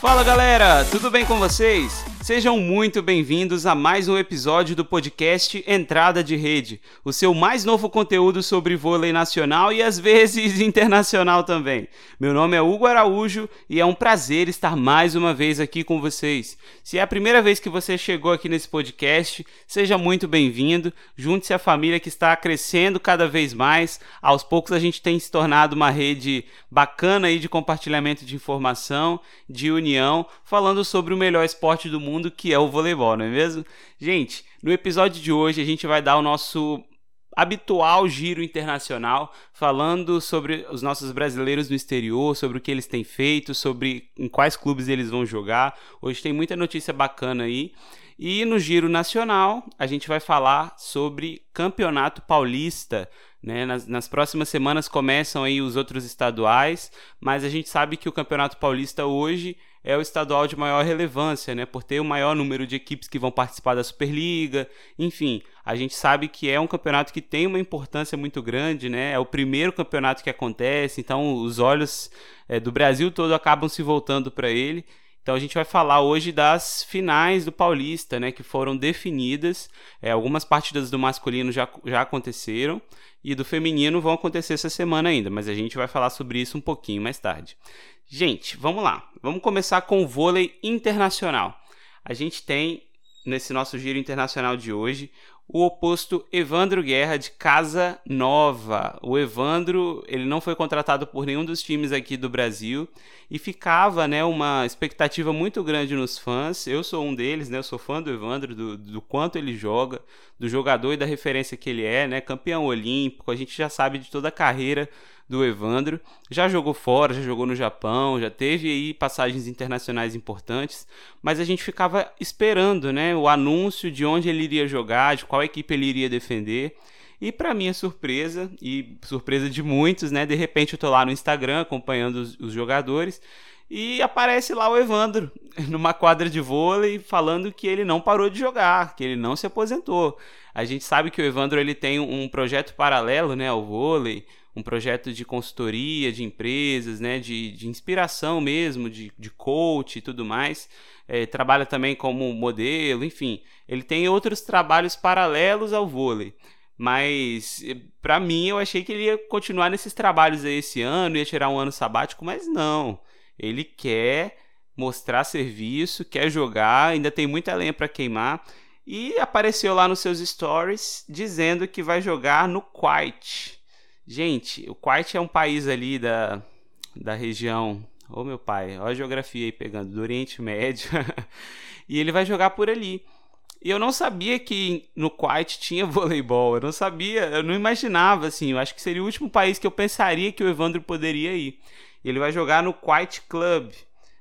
Fala galera, tudo bem com vocês? Sejam muito bem-vindos a mais um episódio do podcast Entrada de Rede, o seu mais novo conteúdo sobre vôlei nacional e às vezes internacional também. Meu nome é Hugo Araújo e é um prazer estar mais uma vez aqui com vocês. Se é a primeira vez que você chegou aqui nesse podcast, seja muito bem-vindo. Junte-se à família que está crescendo cada vez mais. Aos poucos a gente tem se tornado uma rede bacana aí de compartilhamento de informação, de união, falando sobre o melhor esporte do mundo mundo que é o voleibol, não é mesmo? Gente, no episódio de hoje a gente vai dar o nosso habitual giro internacional, falando sobre os nossos brasileiros no exterior, sobre o que eles têm feito, sobre em quais clubes eles vão jogar. Hoje tem muita notícia bacana aí. E no giro nacional, a gente vai falar sobre Campeonato Paulista. Né? Nas, nas, próximas semanas começam aí os outros estaduais, mas a gente sabe que o Campeonato Paulista hoje é o estadual de maior relevância, né? Por ter o maior número de equipes que vão participar da Superliga. Enfim, a gente sabe que é um campeonato que tem uma importância muito grande, né? É o primeiro campeonato que acontece, então os olhos é, do Brasil todo acabam se voltando para ele. Então a gente vai falar hoje das finais do Paulista, né, que foram definidas. É, algumas partidas do masculino já, já aconteceram e do feminino vão acontecer essa semana ainda, mas a gente vai falar sobre isso um pouquinho mais tarde. Gente, vamos lá. Vamos começar com o vôlei internacional. A gente tem nesse nosso giro internacional de hoje o oposto Evandro Guerra de Casa Nova. O Evandro, ele não foi contratado por nenhum dos times aqui do Brasil e ficava, né, uma expectativa muito grande nos fãs. Eu sou um deles, né? Eu sou fã do Evandro, do, do quanto ele joga, do jogador e da referência que ele é, né? Campeão olímpico, a gente já sabe de toda a carreira do Evandro. Já jogou fora, já jogou no Japão, já teve aí passagens internacionais importantes, mas a gente ficava esperando, né, o anúncio de onde ele iria jogar, de qual equipe ele iria defender. E para minha surpresa e surpresa de muitos, né, de repente eu tô lá no Instagram acompanhando os, os jogadores e aparece lá o Evandro numa quadra de vôlei falando que ele não parou de jogar, que ele não se aposentou. A gente sabe que o Evandro ele tem um projeto paralelo, né, ao vôlei, um projeto de consultoria de empresas, né, de, de inspiração mesmo, de, de coach e tudo mais. É, trabalha também como modelo, enfim. Ele tem outros trabalhos paralelos ao vôlei. Mas para mim eu achei que ele ia continuar nesses trabalhos aí esse ano, ia tirar um ano sabático, mas não. Ele quer mostrar serviço, quer jogar, ainda tem muita lenha para queimar. E apareceu lá nos seus stories dizendo que vai jogar no Kuwait. Gente, o Kuwait é um país ali da, da região. Ô oh, meu pai, olha a geografia aí pegando, do Oriente Médio. e ele vai jogar por ali. E eu não sabia que no Kuwait tinha voleibol. Eu não sabia, eu não imaginava assim. Eu acho que seria o último país que eu pensaria que o Evandro poderia ir. Ele vai jogar no Kuwait Club.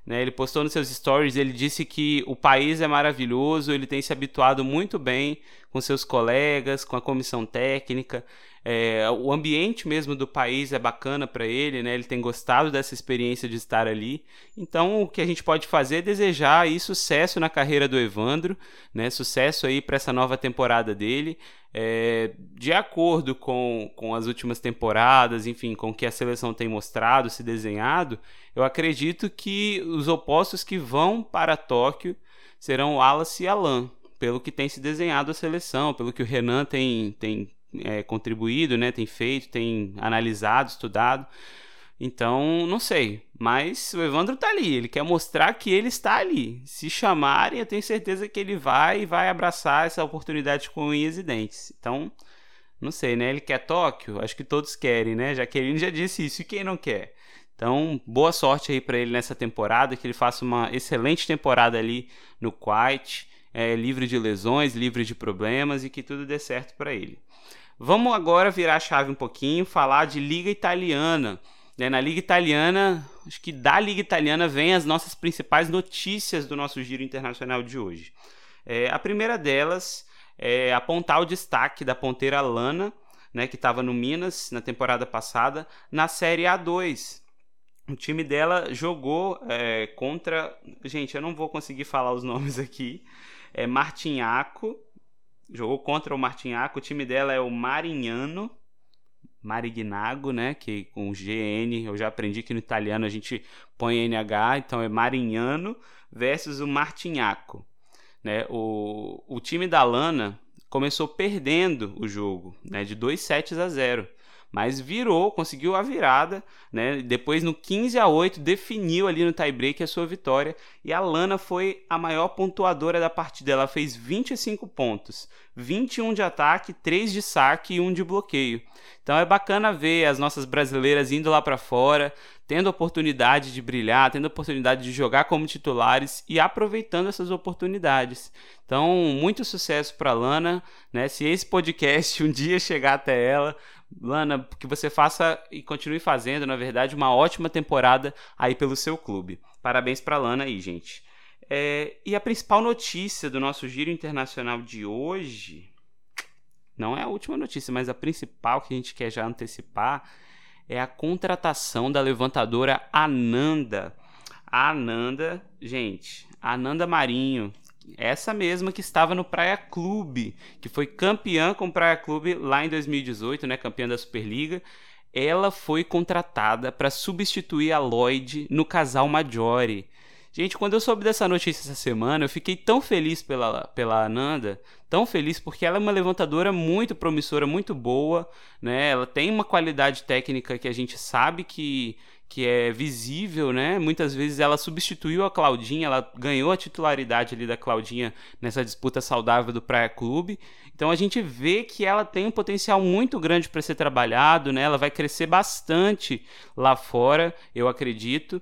Né, ele postou nos seus stories, ele disse que o país é maravilhoso, ele tem se habituado muito bem com seus colegas, com a comissão técnica. É, o ambiente mesmo do país é bacana para ele, né? Ele tem gostado dessa experiência de estar ali. Então, o que a gente pode fazer é desejar aí sucesso na carreira do Evandro, né? Sucesso aí para essa nova temporada dele. É, de acordo com, com as últimas temporadas, enfim, com o que a seleção tem mostrado, se desenhado, eu acredito que os opostos que vão para Tóquio serão Wallace e Alan, pelo que tem se desenhado a seleção, pelo que o Renan tem, tem é, contribuído, né, tem feito, tem analisado, estudado. Então, não sei. Mas o Evandro tá ali. Ele quer mostrar que ele está ali. Se chamarem, eu tenho certeza que ele vai e vai abraçar essa oportunidade com unhas e dentes. Então, não sei, né? Ele quer Tóquio? Acho que todos querem, né? Jaqueline já disse isso. E quem não quer? Então, boa sorte aí para ele nessa temporada. Que ele faça uma excelente temporada ali no Kuwait. É, livre de lesões, livre de problemas e que tudo dê certo para ele. Vamos agora virar a chave um pouquinho, falar de Liga Italiana. Né? Na Liga Italiana, acho que da Liga Italiana vem as nossas principais notícias do nosso giro internacional de hoje. É, a primeira delas é apontar o destaque da ponteira Lana, né, que estava no Minas na temporada passada, na Série A2. O time dela jogou é, contra. Gente, eu não vou conseguir falar os nomes aqui. É Martinhaco, jogou contra o Martinhaco. O time dela é o Marinhano. Marignago, né? Que com GN, eu já aprendi que no italiano a gente põe NH, então é Marignano versus o Martignaco. Né? O, o time da Lana começou perdendo o jogo, né? De 2 sets a 0 mas virou, conseguiu a virada, né? Depois no 15 a 8 definiu ali no tie-break a sua vitória e a Lana foi a maior pontuadora da partida. Ela fez 25 pontos, 21 de ataque, 3 de saque e 1 de bloqueio. Então é bacana ver as nossas brasileiras indo lá para fora, tendo oportunidade de brilhar, tendo oportunidade de jogar como titulares e aproveitando essas oportunidades. Então, muito sucesso para Lana, né? Se esse podcast um dia chegar até ela, Lana, que você faça e continue fazendo, na verdade, uma ótima temporada aí pelo seu clube. Parabéns para Lana aí, gente. É, e a principal notícia do nosso giro internacional de hoje, não é a última notícia, mas a principal que a gente quer já antecipar é a contratação da levantadora Ananda. A Ananda, gente, Ananda Marinho, essa mesma que estava no Praia Clube, que foi campeã com o Praia Clube lá em 2018, né, campeã da Superliga. Ela foi contratada para substituir a Lloyd no casal Maggiore. Gente, quando eu soube dessa notícia essa semana, eu fiquei tão feliz pela, pela Ananda, tão feliz porque ela é uma levantadora muito promissora, muito boa, né? Ela tem uma qualidade técnica que a gente sabe que que é visível, né? Muitas vezes ela substituiu a Claudinha, ela ganhou a titularidade ali da Claudinha nessa disputa saudável do Praia Clube. Então a gente vê que ela tem um potencial muito grande para ser trabalhado, né? Ela vai crescer bastante lá fora, eu acredito.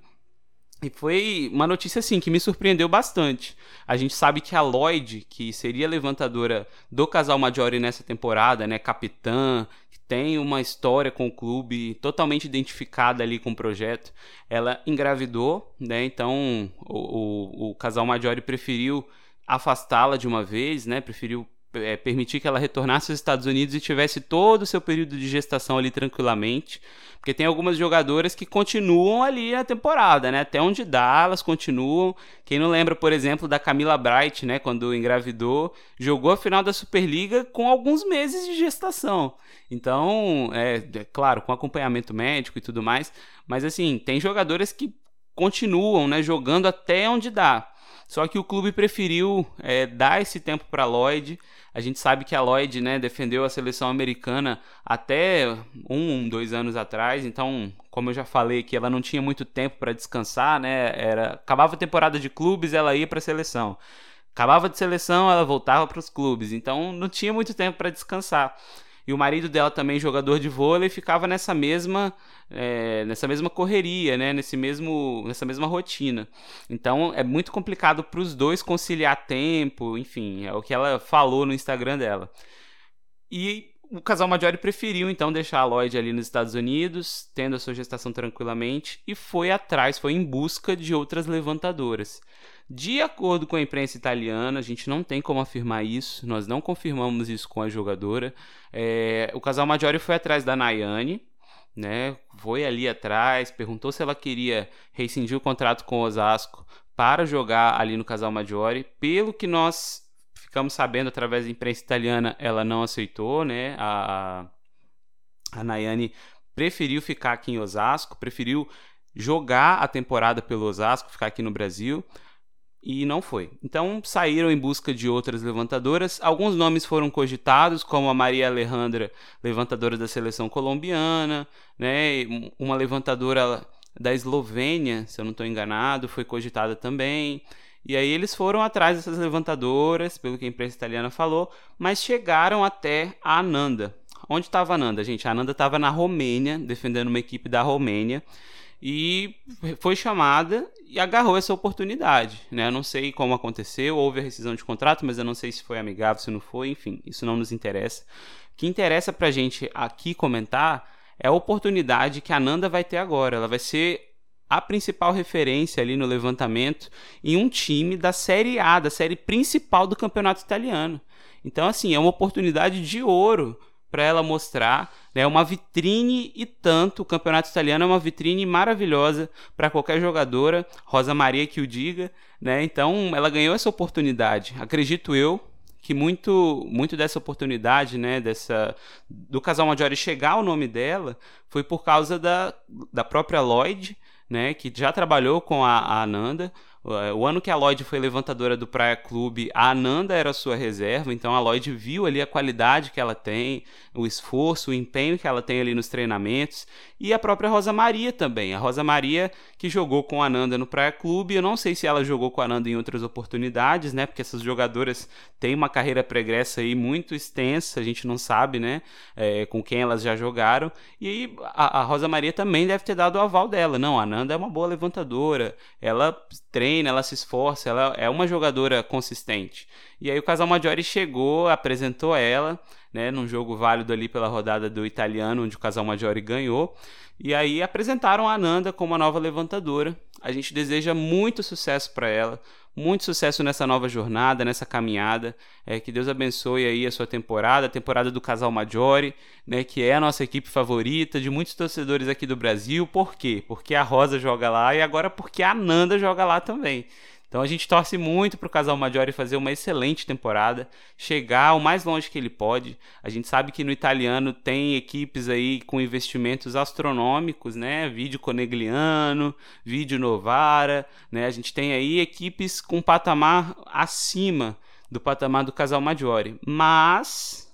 E foi uma notícia assim que me surpreendeu bastante. A gente sabe que a Lloyd, que seria levantadora do casal Maggiore nessa temporada, né, capitã, tem uma história com o clube totalmente identificada ali com o projeto. Ela engravidou, né? Então o, o, o casal Maggiore preferiu afastá-la de uma vez, né? Preferiu é, permitir que ela retornasse aos Estados Unidos e tivesse todo o seu período de gestação ali tranquilamente. Porque tem algumas jogadoras que continuam ali na temporada, né? Até onde dá, elas continuam. Quem não lembra, por exemplo, da Camila Bright, né? Quando engravidou, jogou a final da Superliga com alguns meses de gestação. Então, é, é claro, com acompanhamento médico e tudo mais. Mas assim, tem jogadoras que continuam, né? Jogando até onde dá. Só que o clube preferiu é, dar esse tempo para Lloyd. A gente sabe que a Lloyd né, defendeu a seleção americana até um, dois anos atrás. Então, como eu já falei, que ela não tinha muito tempo para descansar, né? Era acabava a temporada de clubes, ela ia para a seleção. Acabava de seleção, ela voltava para os clubes. Então, não tinha muito tempo para descansar e o marido dela também jogador de vôlei ficava nessa mesma é, nessa mesma correria né? Nesse mesmo nessa mesma rotina. Então é muito complicado para os dois conciliar tempo enfim é o que ela falou no Instagram dela. E o casal Maggiore preferiu então deixar a Lloyd ali nos Estados Unidos, tendo a sua gestação tranquilamente, e foi atrás, foi em busca de outras levantadoras. De acordo com a imprensa italiana, a gente não tem como afirmar isso, nós não confirmamos isso com a jogadora. É, o casal Maggiore foi atrás da Nayane, né? Foi ali atrás, perguntou se ela queria rescindir o contrato com o Osasco para jogar ali no casal Maggiore. Pelo que nós ficamos sabendo através da imprensa italiana, ela não aceitou, né? A, a Nayane preferiu ficar aqui em Osasco, preferiu jogar a temporada pelo Osasco, ficar aqui no Brasil e não foi. Então saíram em busca de outras levantadoras. Alguns nomes foram cogitados, como a Maria Alejandra, levantadora da seleção colombiana, né? uma levantadora da Eslovênia, se eu não estou enganado, foi cogitada também. E aí eles foram atrás dessas levantadoras, pelo que a imprensa italiana falou, mas chegaram até a Ananda. Onde estava a Ananda, gente? A Ananda estava na Romênia, defendendo uma equipe da Romênia e foi chamada e agarrou essa oportunidade. Né? Eu não sei como aconteceu, houve a rescisão de contrato, mas eu não sei se foi amigável, se não foi, enfim, isso não nos interessa. O que interessa para a gente aqui comentar é a oportunidade que a Nanda vai ter agora. Ela vai ser a principal referência ali no levantamento em um time da Série A, da série principal do campeonato italiano. Então, assim, é uma oportunidade de ouro para ela mostrar né, uma vitrine e tanto. O campeonato italiano é uma vitrine maravilhosa para qualquer jogadora, Rosa Maria que o diga. Né? Então ela ganhou essa oportunidade, acredito eu, que muito, muito dessa oportunidade, né, dessa do casal Maggiore chegar ao nome dela, foi por causa da, da própria Lloyd, né, que já trabalhou com a, a Ananda. É, o ano que a Lloyd foi levantadora do Praia Clube, a Ananda era sua reserva, então a Lloyd viu ali a qualidade que ela tem, o esforço, o empenho que ela tem ali nos treinamentos, e a própria Rosa Maria também. A Rosa Maria que jogou com a Ananda no Praia Clube, eu não sei se ela jogou com a Ananda em outras oportunidades, né? Porque essas jogadoras têm uma carreira pregressa aí muito extensa, a gente não sabe, né? É, com quem elas já jogaram. E aí a, a Rosa Maria também deve ter dado o aval dela. Não, a Ananda é uma boa levantadora, ela treina treina, ela se esforça, ela é uma jogadora consistente. E aí o casal Maggiore chegou, apresentou ela, né, num jogo válido ali pela rodada do italiano, onde o casal Maggiore ganhou. E aí apresentaram a Ananda como a nova levantadora. A gente deseja muito sucesso para ela, muito sucesso nessa nova jornada, nessa caminhada. É, que Deus abençoe aí a sua temporada, a temporada do Casal Maggiore, né, que é a nossa equipe favorita de muitos torcedores aqui do Brasil. Por quê? Porque a Rosa joga lá e agora porque a Nanda joga lá também. Então a gente torce muito para o casal Maggiore fazer uma excelente temporada, chegar o mais longe que ele pode. A gente sabe que no italiano tem equipes aí com investimentos astronômicos, né? Vídeo Conegliano, Vídeo Novara, né? A gente tem aí equipes com patamar acima do patamar do casal Maggiore. Mas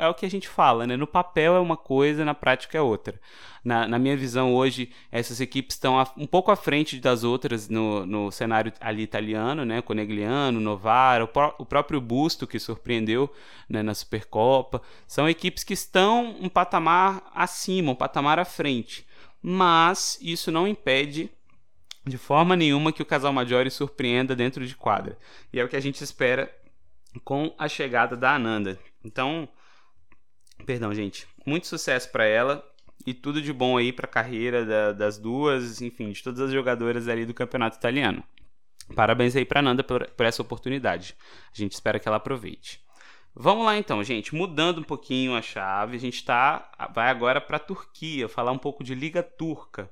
é o que a gente fala, né? No papel é uma coisa, na prática é outra. Na, na minha visão, hoje, essas equipes estão um pouco à frente das outras no, no cenário ali italiano, né? Conegliano, Novara, o, pró o próprio Busto, que surpreendeu né, na Supercopa. São equipes que estão um patamar acima, um patamar à frente. Mas isso não impede de forma nenhuma que o casal Maggiore surpreenda dentro de quadra. E é o que a gente espera com a chegada da Ananda. Então, Perdão, gente. Muito sucesso para ela e tudo de bom aí para a carreira da, das duas, enfim, de todas as jogadoras ali do campeonato italiano. Parabéns aí para Nanda por, por essa oportunidade. A gente espera que ela aproveite. Vamos lá então, gente. Mudando um pouquinho a chave, a gente tá, vai agora para a Turquia, falar um pouco de Liga Turca.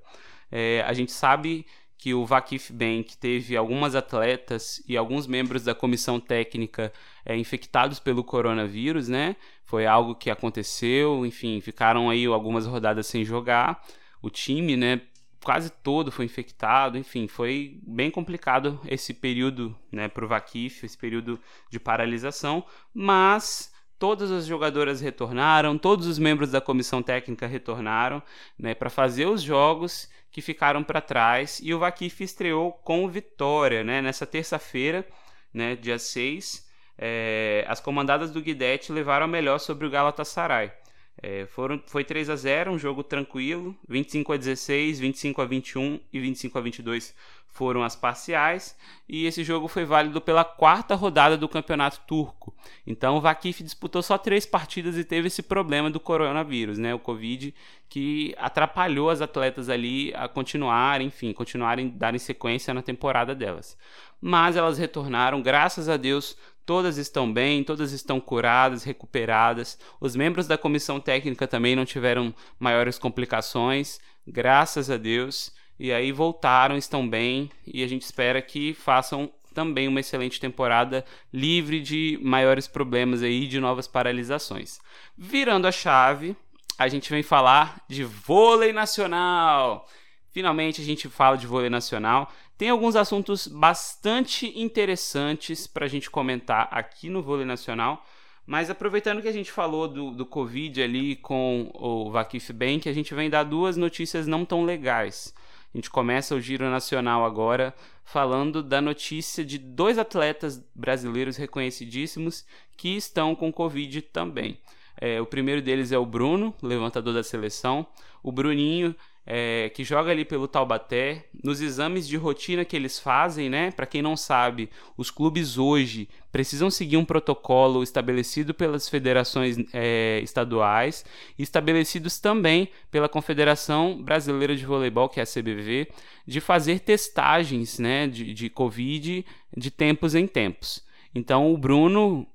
É, a gente sabe que o Vakif Bank teve algumas atletas e alguns membros da comissão técnica é, infectados pelo coronavírus, né? Foi algo que aconteceu, enfim, ficaram aí algumas rodadas sem jogar. O time, né, quase todo foi infectado, enfim, foi bem complicado esse período, né, para o Vakif, esse período de paralisação, mas todas as jogadoras retornaram, todos os membros da comissão técnica retornaram, né, para fazer os jogos que ficaram para trás. E o Vakif estreou com vitória, né? Nessa terça-feira, né, dia 6, é, as comandadas do Guidetti levaram a melhor sobre o Galatasaray. É, foram, foi 3 a 0 um jogo tranquilo, 25 a 16, 25 a 21 e 25 a 22 foram as parciais, e esse jogo foi válido pela quarta rodada do campeonato turco. Então o Vakif disputou só três partidas e teve esse problema do coronavírus, né, o Covid, que atrapalhou as atletas ali a continuar, enfim, continuarem, darem sequência na temporada delas. Mas elas retornaram, graças a Deus, Todas estão bem, todas estão curadas, recuperadas. Os membros da comissão técnica também não tiveram maiores complicações, graças a Deus. E aí voltaram, estão bem e a gente espera que façam também uma excelente temporada, livre de maiores problemas aí, de novas paralisações. Virando a chave, a gente vem falar de vôlei nacional. Finalmente a gente fala de vôlei nacional. Tem alguns assuntos bastante interessantes para a gente comentar aqui no Vôlei Nacional. Mas aproveitando que a gente falou do, do Covid ali com o Vakif Bank, a gente vem dar duas notícias não tão legais. A gente começa o Giro Nacional agora falando da notícia de dois atletas brasileiros reconhecidíssimos que estão com Covid também. É, o primeiro deles é o Bruno, levantador da seleção. O Bruninho é, que joga ali pelo Taubaté, nos exames de rotina que eles fazem, né? Para quem não sabe, os clubes hoje precisam seguir um protocolo estabelecido pelas federações é, estaduais, estabelecidos também pela Confederação Brasileira de Voleibol, que é a CBV, de fazer testagens, né, de, de Covid de tempos em tempos. Então o Bruno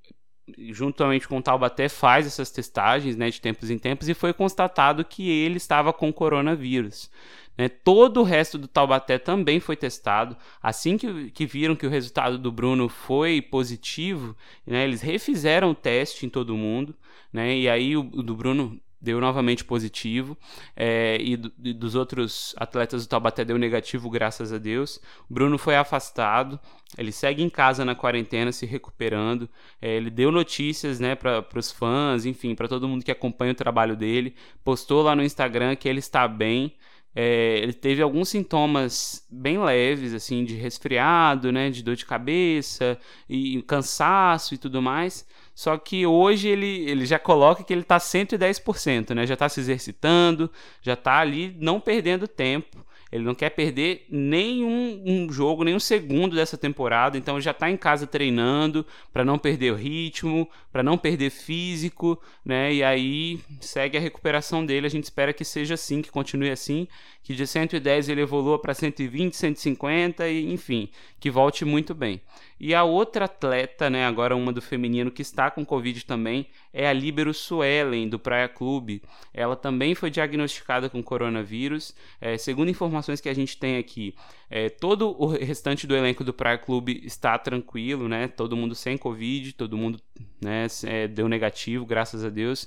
juntamente com o Taubaté, faz essas testagens né, de tempos em tempos e foi constatado que ele estava com coronavírus. Né? Todo o resto do Taubaté também foi testado. Assim que, que viram que o resultado do Bruno foi positivo, né, eles refizeram o teste em todo mundo. Né, e aí o, o do Bruno deu novamente positivo, é, e, do, e, dos outros atletas do Taubaté deu negativo, graças a Deus. Bruno foi afastado, ele segue em casa na quarentena, se recuperando. É, ele deu notícias né, para os fãs, enfim, para todo mundo que acompanha o trabalho dele. Postou lá no Instagram que ele está bem. É, ele teve alguns sintomas bem leves, assim, de resfriado, né, de dor de cabeça e cansaço e tudo mais. Só que hoje ele, ele já coloca que ele está 110%, né? Já está se exercitando, já está ali não perdendo tempo. Ele não quer perder nenhum um jogo, nenhum segundo dessa temporada, então já está em casa treinando para não perder o ritmo, para não perder físico, né? E aí segue a recuperação dele. A gente espera que seja assim, que continue assim, que de 110 ele evolua para 120, 150 e enfim, que volte muito bem. E a outra atleta, né, agora uma do feminino que está com Covid também, é a Libero Suelen, do Praia Clube. Ela também foi diagnosticada com coronavírus. É, segundo informações que a gente tem aqui, é, todo o restante do elenco do Praia Clube está tranquilo, né? Todo mundo sem Covid, todo mundo né, é, deu negativo, graças a Deus.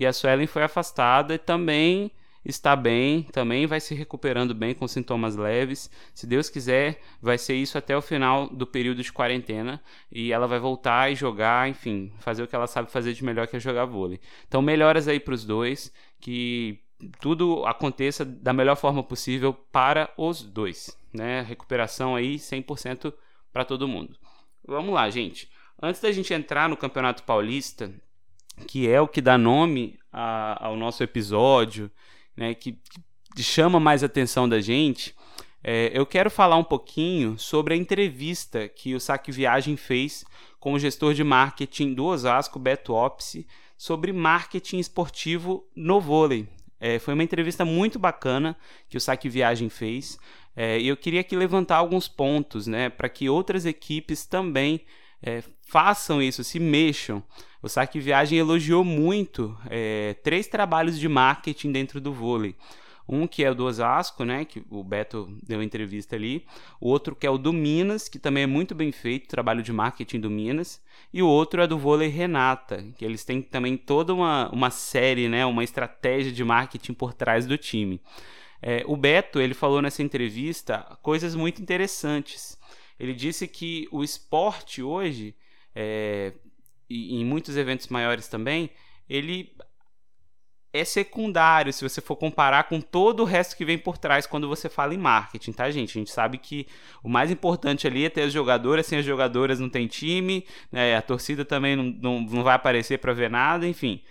E a Suelen foi afastada e também está bem, também vai se recuperando bem com sintomas leves. Se Deus quiser, vai ser isso até o final do período de quarentena e ela vai voltar e jogar, enfim, fazer o que ela sabe fazer de melhor que é jogar vôlei. Então, melhoras aí para os dois, que tudo aconteça da melhor forma possível para os dois, né? Recuperação aí 100% para todo mundo. Vamos lá, gente. Antes da gente entrar no Campeonato Paulista, que é o que dá nome a, ao nosso episódio né, que, que chama mais atenção da gente, é, eu quero falar um pouquinho sobre a entrevista que o Saque Viagem fez com o gestor de marketing do Osasco, Beto Opsi, sobre marketing esportivo no vôlei. É, foi uma entrevista muito bacana que o Saque Viagem fez. É, e eu queria aqui levantar alguns pontos né, para que outras equipes também é, façam isso, se mexam. O Saque Viagem elogiou muito é, três trabalhos de marketing dentro do vôlei. Um que é o do Osasco, né, que o Beto deu entrevista ali. O outro que é o do Minas, que também é muito bem feito, trabalho de marketing do Minas. E o outro é do Vôlei Renata, que eles têm também toda uma, uma série, né, uma estratégia de marketing por trás do time. É, o Beto, ele falou nessa entrevista coisas muito interessantes. Ele disse que o esporte hoje, é, e em muitos eventos maiores também, ele é secundário se você for comparar com todo o resto que vem por trás quando você fala em marketing, tá, gente? A gente sabe que o mais importante ali é ter as jogadoras, sem as jogadoras não tem time, né? a torcida também não, não, não vai aparecer para ver nada, enfim.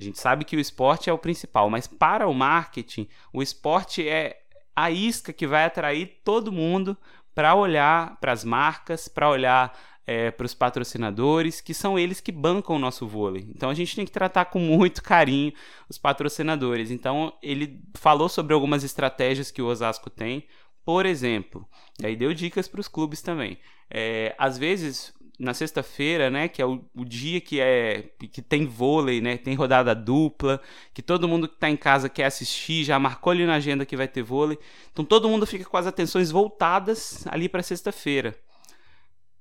A gente sabe que o esporte é o principal, mas para o marketing, o esporte é a isca que vai atrair todo mundo para olhar para as marcas, para olhar é, para os patrocinadores, que são eles que bancam o nosso vôlei. Então a gente tem que tratar com muito carinho os patrocinadores. Então ele falou sobre algumas estratégias que o Osasco tem. Por exemplo, aí deu dicas para os clubes também. É, às vezes na sexta-feira, né, que é o, o, dia que é que tem vôlei, né, tem rodada dupla, que todo mundo que está em casa quer assistir, já marcou ali na agenda que vai ter vôlei. Então todo mundo fica com as atenções voltadas ali para sexta-feira.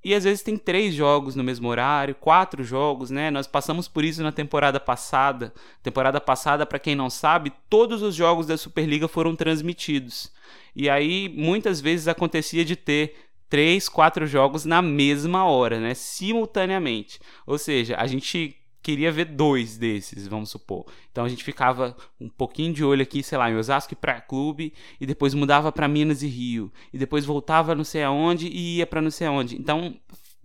E às vezes tem três jogos no mesmo horário, quatro jogos, né? Nós passamos por isso na temporada passada. Temporada passada, para quem não sabe, todos os jogos da Superliga foram transmitidos. E aí muitas vezes acontecia de ter três, quatro jogos na mesma hora, né? Simultaneamente. Ou seja, a gente queria ver dois desses, vamos supor. Então a gente ficava um pouquinho de olho aqui, sei lá, em Osasco e Praia Clube, e depois mudava para Minas e Rio, e depois voltava não sei aonde e ia para não sei aonde. Então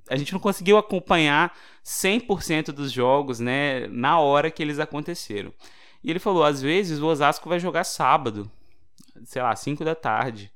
a gente não conseguiu acompanhar 100% dos jogos, né, na hora que eles aconteceram. E ele falou, às vezes o Osasco vai jogar sábado, sei lá, 5 da tarde.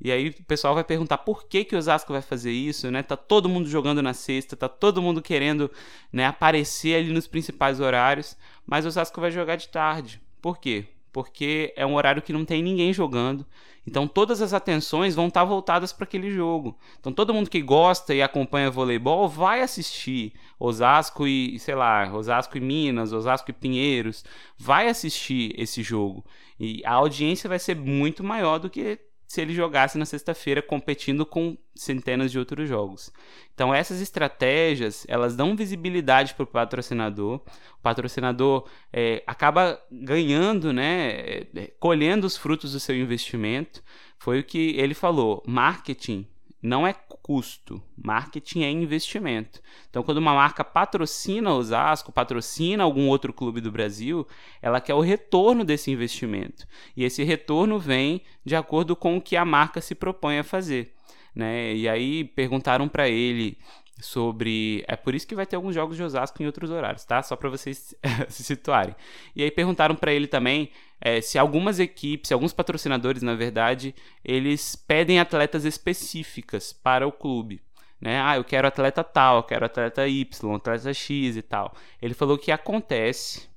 E aí o pessoal vai perguntar por que, que o Osasco vai fazer isso, né? Tá todo mundo jogando na sexta, tá todo mundo querendo né, aparecer ali nos principais horários, mas o Osasco vai jogar de tarde. Por quê? porque é um horário que não tem ninguém jogando. Então todas as atenções vão estar voltadas para aquele jogo. Então todo mundo que gosta e acompanha voleibol vai assistir Osasco e, sei lá, Osasco e Minas, Osasco e Pinheiros, vai assistir esse jogo. E a audiência vai ser muito maior do que se ele jogasse na sexta-feira competindo com centenas de outros jogos. Então essas estratégias elas dão visibilidade para o patrocinador. O patrocinador é, acaba ganhando, né, é, colhendo os frutos do seu investimento. Foi o que ele falou. Marketing não é custo, marketing é investimento. Então, quando uma marca patrocina o Osasco, patrocina algum outro clube do Brasil, ela quer o retorno desse investimento. E esse retorno vem de acordo com o que a marca se propõe a fazer. Né? E aí perguntaram para ele sobre. É por isso que vai ter alguns jogos de Osasco em outros horários, tá? Só para vocês se situarem. E aí perguntaram para ele também é, se algumas equipes, alguns patrocinadores, na verdade, eles pedem atletas específicas para o clube. Né? Ah, eu quero atleta tal, eu quero atleta Y, atleta X e tal. Ele falou que acontece,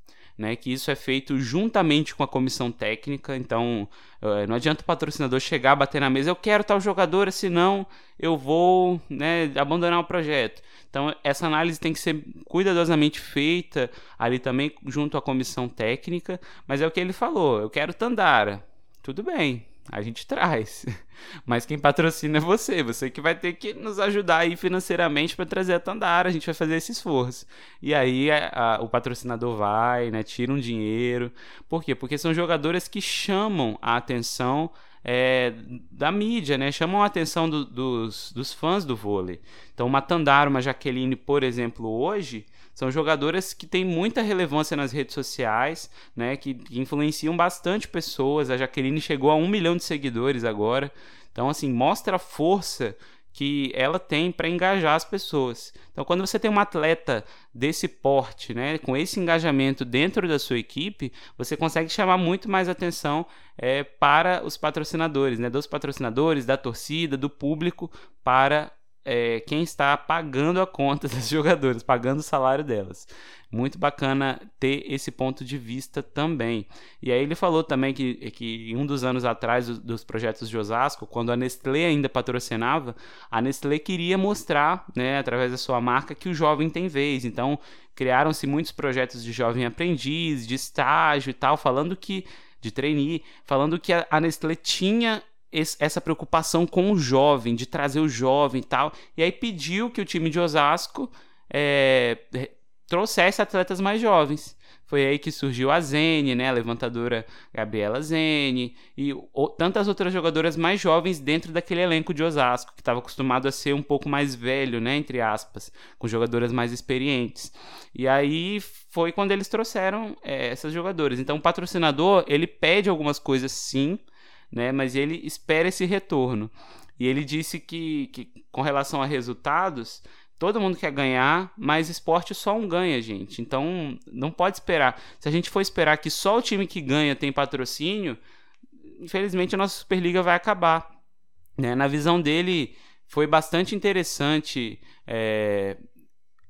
né, que isso é feito juntamente com a comissão técnica, então uh, não adianta o patrocinador chegar, bater na mesa, eu quero tal jogador, senão eu vou né, abandonar o projeto. Então essa análise tem que ser cuidadosamente feita ali também junto à comissão técnica, mas é o que ele falou, eu quero Tandara, tudo bem, a gente traz. Mas quem patrocina é você, você que vai ter que nos ajudar aí financeiramente para trazer a Tandara, a gente vai fazer esse esforço. E aí a, a, o patrocinador vai, né, tira um dinheiro. Por quê? Porque são jogadores que chamam a atenção é, da mídia, né? Chamam a atenção do, dos, dos fãs do vôlei. Então, uma Tandara, uma Jaqueline, por exemplo, hoje, são jogadoras que têm muita relevância nas redes sociais, né? Que, influenciam bastante pessoas. A Jaqueline chegou a um milhão de seguidores agora. Então, assim, mostra a força que ela tem para engajar as pessoas. Então, quando você tem um atleta desse porte, né, com esse engajamento dentro da sua equipe, você consegue chamar muito mais atenção é, para os patrocinadores, né, dos patrocinadores, da torcida, do público, para é, quem está pagando a conta das jogadoras, pagando o salário delas. Muito bacana ter esse ponto de vista também. E aí ele falou também que, que um dos anos atrás dos, dos projetos de Osasco, quando a Nestlé ainda patrocinava, a Nestlé queria mostrar, né, através da sua marca, que o jovem tem vez. Então criaram-se muitos projetos de jovem aprendiz, de estágio e tal, falando que de trainee, falando que a, a Nestlé tinha essa preocupação com o jovem, de trazer o jovem e tal. E aí pediu que o time de Osasco é, trouxesse atletas mais jovens. Foi aí que surgiu a Zene, né, a levantadora Gabriela Zene, e o, tantas outras jogadoras mais jovens dentro daquele elenco de Osasco, que estava acostumado a ser um pouco mais velho, né, entre aspas, com jogadoras mais experientes. E aí foi quando eles trouxeram é, essas jogadoras. Então o patrocinador, ele pede algumas coisas sim, né? Mas ele espera esse retorno. E ele disse que, que com relação a resultados, todo mundo quer ganhar, mas esporte só um ganha, gente. Então não pode esperar. Se a gente for esperar que só o time que ganha tem patrocínio, infelizmente a nossa Superliga vai acabar. Né? Na visão dele, foi bastante interessante. É,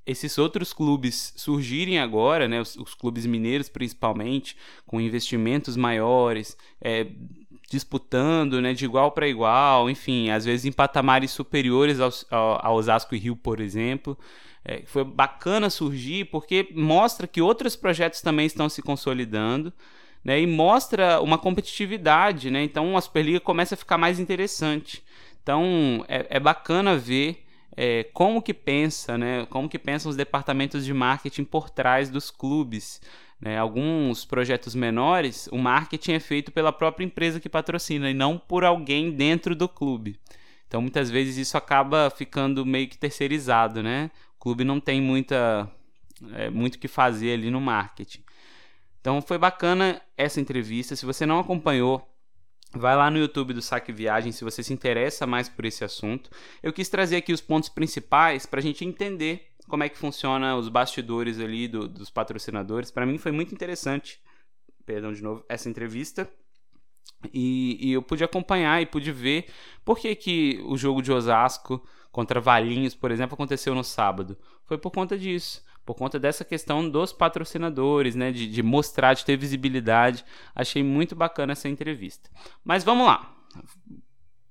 esses outros clubes surgirem agora, né, os, os, clubes mineiros principalmente, com investimentos maiores, é, disputando né, de igual para igual, enfim, às vezes em patamares superiores aos, ao, Osasco e Rio, por exemplo. É, foi bacana surgir porque mostra que outros projetos também estão se consolidando. Né, e mostra uma competitividade, né? Então a Superliga começa a ficar mais interessante. Então é, é bacana ver é, como que pensa, né? Como que pensam os departamentos de marketing por trás dos clubes. Né? Alguns projetos menores, o marketing é feito pela própria empresa que patrocina e não por alguém dentro do clube. Então, muitas vezes isso acaba ficando meio que terceirizado, né? O clube não tem muita, é, muito que fazer ali no marketing. Então, foi bacana essa entrevista. Se você não acompanhou, Vai lá no YouTube do Saque Viagem se você se interessa mais por esse assunto. Eu quis trazer aqui os pontos principais para a gente entender como é que funciona os bastidores ali do, dos patrocinadores. Para mim foi muito interessante, perdão de novo, essa entrevista. E, e, eu pude acompanhar e pude ver por que, que o jogo de Osasco contra Valinhos, por exemplo, aconteceu no sábado. Foi por conta disso. por conta dessa questão dos patrocinadores, né, de, de mostrar, de ter visibilidade. Achei muito bacana essa entrevista. Mas vamos lá.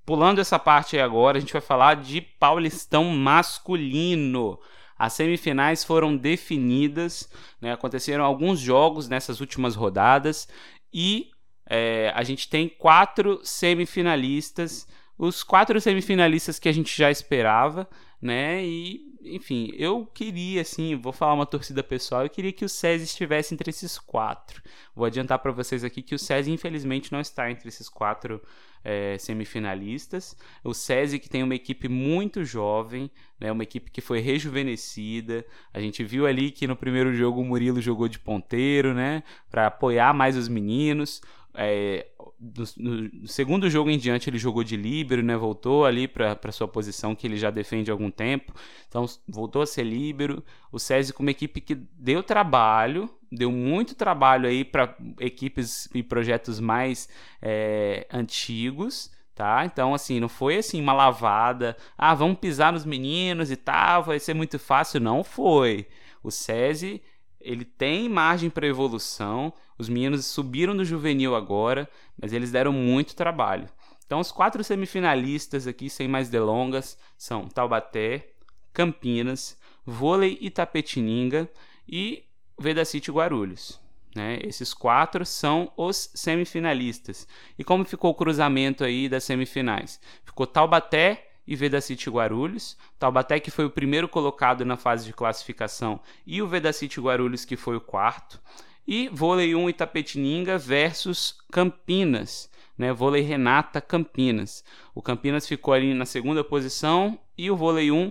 Pulando essa parte aí agora, a gente vai falar de Paulistão masculino. As semifinais foram definidas, né? aconteceram alguns jogos nessas últimas rodadas e é, a gente tem quatro semifinalistas, os quatro semifinalistas que a gente já esperava, né? E enfim, eu queria, assim, vou falar uma torcida pessoal, eu queria que o SESI estivesse entre esses quatro. Vou adiantar para vocês aqui que o SESI, infelizmente, não está entre esses quatro é, semifinalistas. O SESI, que tem uma equipe muito jovem, né, uma equipe que foi rejuvenescida. A gente viu ali que no primeiro jogo o Murilo jogou de ponteiro, né, para apoiar mais os meninos. É, no, no, segundo jogo em diante ele jogou de líbero, né? Voltou ali para sua posição que ele já defende há algum tempo. Então voltou a ser líbero. O SESI com uma equipe que deu trabalho, deu muito trabalho aí para equipes e projetos mais é, antigos. Tá? Então, assim, não foi assim uma lavada, ah, vamos pisar nos meninos e tal, vai ser muito fácil. Não foi. O SESI ele tem margem para evolução. Os meninos subiram do juvenil agora, mas eles deram muito trabalho. Então, os quatro semifinalistas aqui, sem mais delongas, são Taubaté, Campinas, Vôlei e Veda City Guarulhos. Né? Esses quatro são os semifinalistas. E como ficou o cruzamento aí das semifinais? Ficou Taubaté e Vedacity Guarulhos. Taubaté que foi o primeiro colocado na fase de classificação e o Vedacity Guarulhos que foi o quarto. E Vôlei 1 Itapetininga versus Campinas, né? Vôlei Renata Campinas. O Campinas ficou ali na segunda posição e o Vôlei 1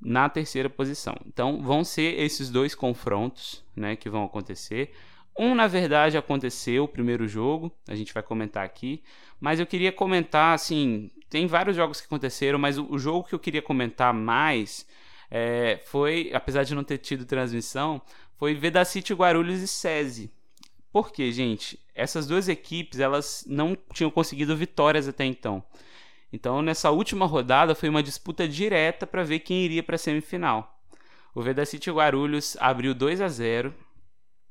na terceira posição. Então vão ser esses dois confrontos, né, que vão acontecer. Um, na verdade, aconteceu o primeiro jogo, a gente vai comentar aqui, mas eu queria comentar assim, tem vários jogos que aconteceram, mas o, jogo que eu queria comentar mais é, foi, apesar de não ter tido transmissão, foi Vedacity Guarulhos e SESI. Por quê, gente? Essas duas equipes elas não tinham conseguido vitórias até então. Então, nessa última rodada foi uma disputa direta para ver quem iria para a semifinal. O Vedacity Guarulhos abriu 2 a 0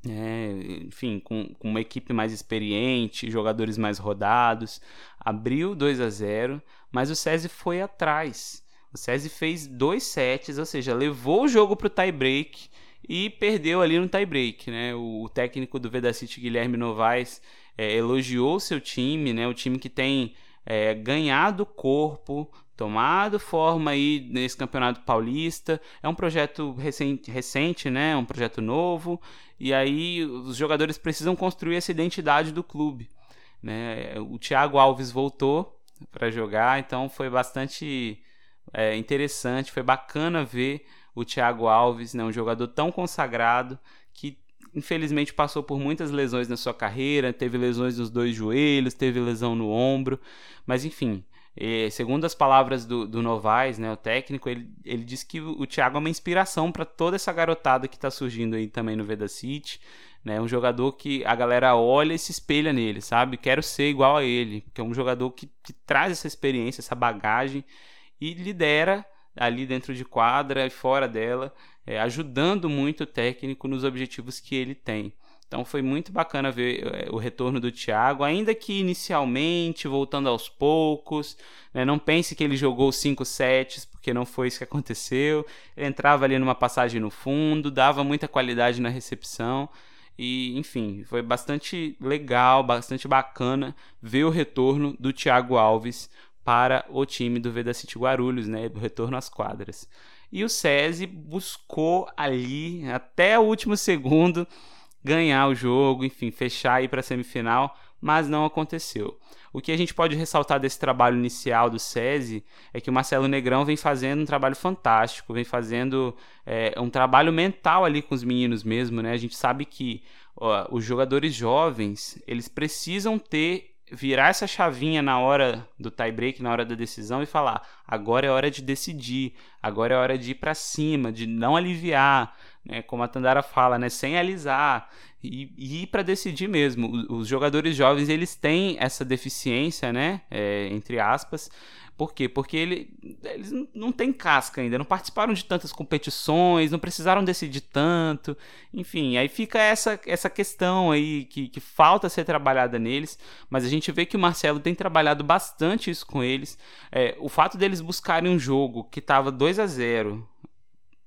é, enfim, com, com, uma equipe mais experiente, jogadores mais rodados, abriu 2 a 0 mas o SESI foi atrás. O SESI fez dois sets, ou seja, levou o jogo para o tie-break e perdeu ali no tie-break. Né? O, técnico do Vedacity, Guilherme Novaes, é, elogiou seu time, né? o time que tem é, ganhado corpo, tomado forma aí nesse campeonato paulista. É um projeto recente, recente, né? Um projeto novo. E aí os jogadores precisam construir essa identidade do clube. Né? O Thiago Alves voltou para jogar, então foi bastante é, interessante, foi bacana ver o Thiago Alves, né? um jogador tão consagrado que infelizmente passou por muitas lesões na sua carreira, teve lesões nos dois joelhos, teve lesão no ombro, mas enfim, e, segundo as palavras do, do Novaes, né, o técnico, ele, ele disse que o, o Thiago é uma inspiração para toda essa garotada que está surgindo aí também no Veda City. Né, um jogador que a galera olha e se espelha nele, sabe? Quero ser igual a ele, que é um jogador que, que traz essa experiência, essa bagagem e lidera ali dentro de quadra e fora dela, é, ajudando muito o técnico nos objetivos que ele tem. Então foi muito bacana ver eh, o retorno do Thiago, ainda que inicialmente, voltando aos poucos. Né? Não pense que ele jogou cinco sets, porque não foi isso que aconteceu. Ele entrava ali numa passagem no fundo, dava muita qualidade na recepção. E, enfim, foi bastante legal, bastante bacana ver o retorno do Thiago Alves para o time do Veda City Guarulhos, né? Do retorno às quadras. E o SESI buscou ali até o último segundo ganhar o jogo, enfim, fechar aí para a semifinal, mas não aconteceu. O que a gente pode ressaltar desse trabalho inicial do SESI é que o Marcelo Negrão vem fazendo um trabalho fantástico, vem fazendo é, um trabalho mental ali com os meninos mesmo, né? A gente sabe que ó, os jogadores jovens, eles precisam ter virar essa chavinha na hora do tie break, na hora da decisão e falar: agora é hora de decidir, agora é hora de ir para cima, de não aliviar, né? Como a Tandara fala, né? Sem alisar. e, e ir para decidir mesmo. Os, os, jogadores jovens eles têm essa deficiência, né? É, entre aspas, por quê? Porque ele, eles não têm casca ainda, não participaram de tantas competições, não precisaram decidir tanto. Enfim, aí fica essa, essa questão aí que, que falta ser trabalhada neles, mas a gente vê que o Marcelo tem trabalhado bastante isso com eles. É, o fato deles buscarem um jogo que estava 2 a 0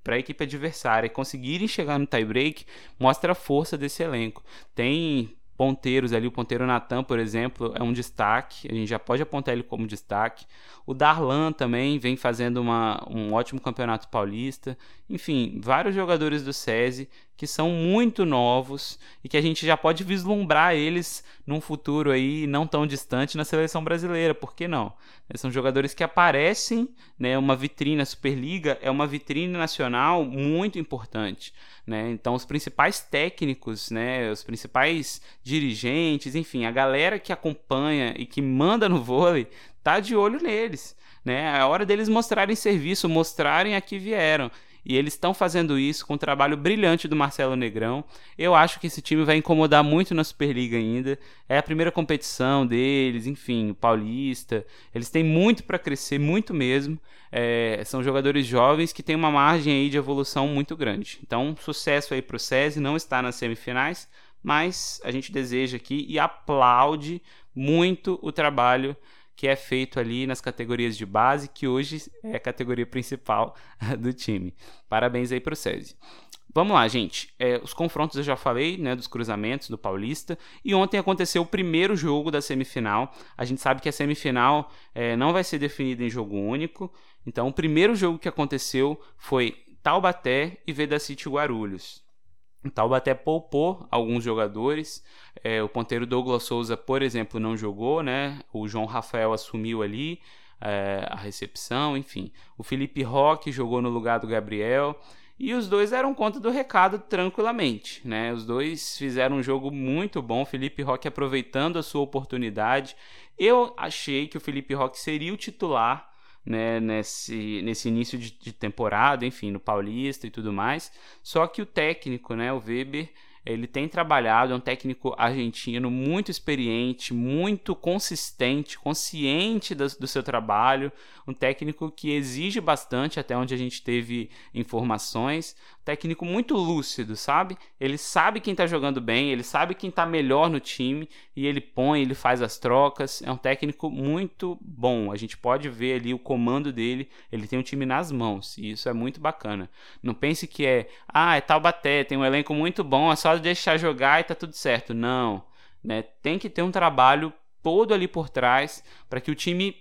para a equipe adversária e conseguirem chegar no tie-break mostra a força desse elenco. Tem ponteiros ali, o ponteiro Natan, por exemplo, é um destaque, a gente já pode apontar ele como destaque. O Darlan também vem fazendo uma, um ótimo campeonato paulista. Enfim, vários jogadores do SESI que são muito novos e que a gente já pode vislumbrar eles num futuro aí não tão distante na seleção brasileira, por que não? São jogadores que aparecem, né, uma vitrine, a Superliga é uma vitrine nacional muito importante, né? Então os principais técnicos, né, os principais dirigentes, enfim, a galera que acompanha e que manda no vôlei tá de olho neles, né? É hora deles mostrarem serviço, mostrarem a que vieram. E eles estão fazendo isso com o trabalho brilhante do Marcelo Negrão. Eu acho que esse time vai incomodar muito na Superliga ainda. É a primeira competição deles, enfim, o Paulista. Eles têm muito para crescer, muito mesmo. É, são jogadores jovens que têm uma margem aí de evolução muito grande. Então, sucesso aí para o SESI. Não está nas semifinais, mas a gente deseja aqui e aplaude muito o trabalho que é feito ali nas categorias de base, que hoje é a categoria principal do time. Parabéns aí para o SESI. Vamos lá, gente. É, os confrontos eu já falei, né, dos cruzamentos do Paulista. E ontem aconteceu o primeiro jogo da semifinal. A gente sabe que a semifinal é, não vai ser definida em jogo único. Então, o primeiro jogo que aconteceu foi Taubaté e Vedacity Guarulhos. O Taubaté poupou alguns jogadores. É, o ponteiro Douglas Souza, por exemplo, não jogou, né? O João Rafael assumiu ali é, a recepção, enfim. O Felipe Roque jogou no lugar do Gabriel. E os dois deram conta do recado tranquilamente, né? Os dois fizeram um jogo muito bom. O Felipe Roque aproveitando a sua oportunidade. Eu achei que o Felipe Roque seria o titular né, nesse, nesse início de, de, temporada, enfim, no Paulista e tudo mais. Só que o técnico, né, o Weber, ele tem trabalhado, é um técnico argentino muito experiente, muito consistente, consciente do, do, seu trabalho, um técnico que exige bastante, até onde a gente teve informações, técnico muito lúcido, sabe? Ele sabe quem tá jogando bem, ele sabe quem tá melhor no time e ele põe, ele faz as trocas. É um técnico muito bom. A gente pode ver ali o comando dele, ele tem um time nas mãos e isso é muito bacana. Não pense que é, ah, é Taubaté, tem um elenco muito bom, é só deixar jogar e tá tudo certo. Não, né? Tem que ter um trabalho todo ali por trás para que o time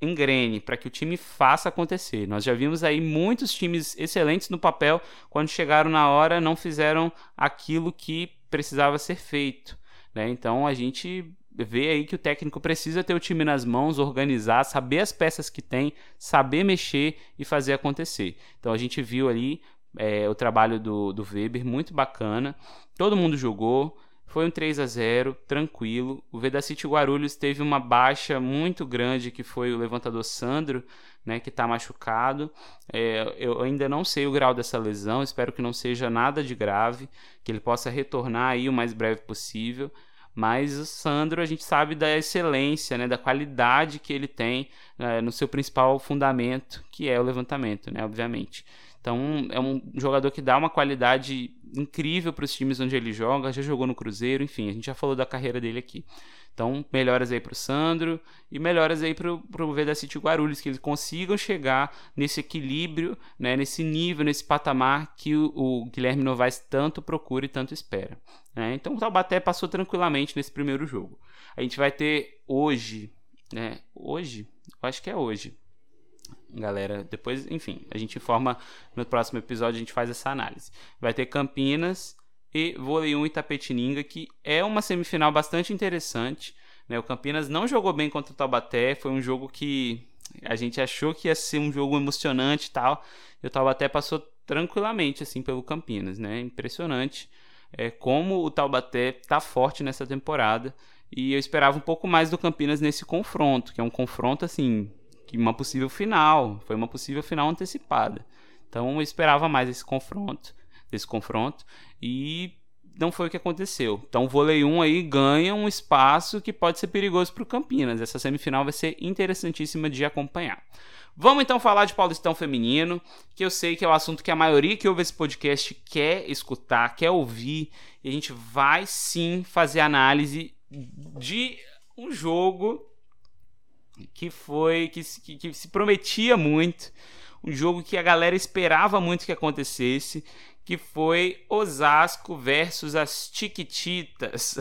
engrene, para que o time faça acontecer. Nós já vimos aí muitos times excelentes no papel, quando chegaram na hora não fizeram aquilo que precisava ser feito. Né? Então a gente vê aí que o técnico precisa ter o time nas mãos, organizar, saber as peças que tem, saber mexer e fazer acontecer. Então a gente viu ali é, o trabalho do, do Weber, muito bacana. Todo mundo jogou, foi um 3 a 0 tranquilo. O Vedacity Guarulhos teve uma baixa muito grande, que foi o levantador Sandro, né, que está machucado. É, eu ainda não sei o grau dessa lesão, espero que não seja nada de grave, que ele possa retornar aí o mais breve possível. Mas o Sandro, a gente sabe da excelência, né, da qualidade que ele tem é, no seu principal fundamento, que é o levantamento, né, obviamente. Então é um jogador que dá uma qualidade incrível para os times onde ele joga, já jogou no Cruzeiro, enfim, a gente já falou da carreira dele aqui. Então, melhoras aí para o Sandro e melhoras aí para o Veda City Guarulhos, que eles consigam chegar nesse equilíbrio, né, nesse nível, nesse patamar que o, o Guilherme Novaes tanto procura e tanto espera. Né? Então, o Taubaté passou tranquilamente nesse primeiro jogo. A gente vai ter hoje, né, hoje, eu acho que é hoje, galera. Depois, enfim, a gente informa no próximo episódio, a gente faz essa análise. Vai ter Campinas e Vôlei 1 Itapetininga, que é uma semifinal bastante interessante. Né? O Campinas não jogou bem contra o Taubaté, foi um jogo que a gente achou que ia ser um jogo emocionante e tal. E o Taubaté passou tranquilamente assim pelo Campinas, né? Impressionante é, como o Taubaté tá forte nessa temporada. E eu esperava um pouco mais do Campinas nesse confronto, que é um confronto assim que uma possível final, foi uma possível final antecipada. Então eu esperava mais esse confronto, desse confronto e não foi o que aconteceu. Então o vôlei 1 aí ganha um espaço que pode ser perigoso para o Campinas. Essa semifinal vai ser interessantíssima de acompanhar. Vamos então falar de Paulistão Feminino, que eu sei que é o assunto que a maioria que ouve esse podcast quer escutar, quer ouvir, e a gente vai sim fazer análise de um jogo que foi que, que, que se prometia muito, um jogo que a galera esperava muito que acontecesse, que foi Osasco versus as Tiquititas.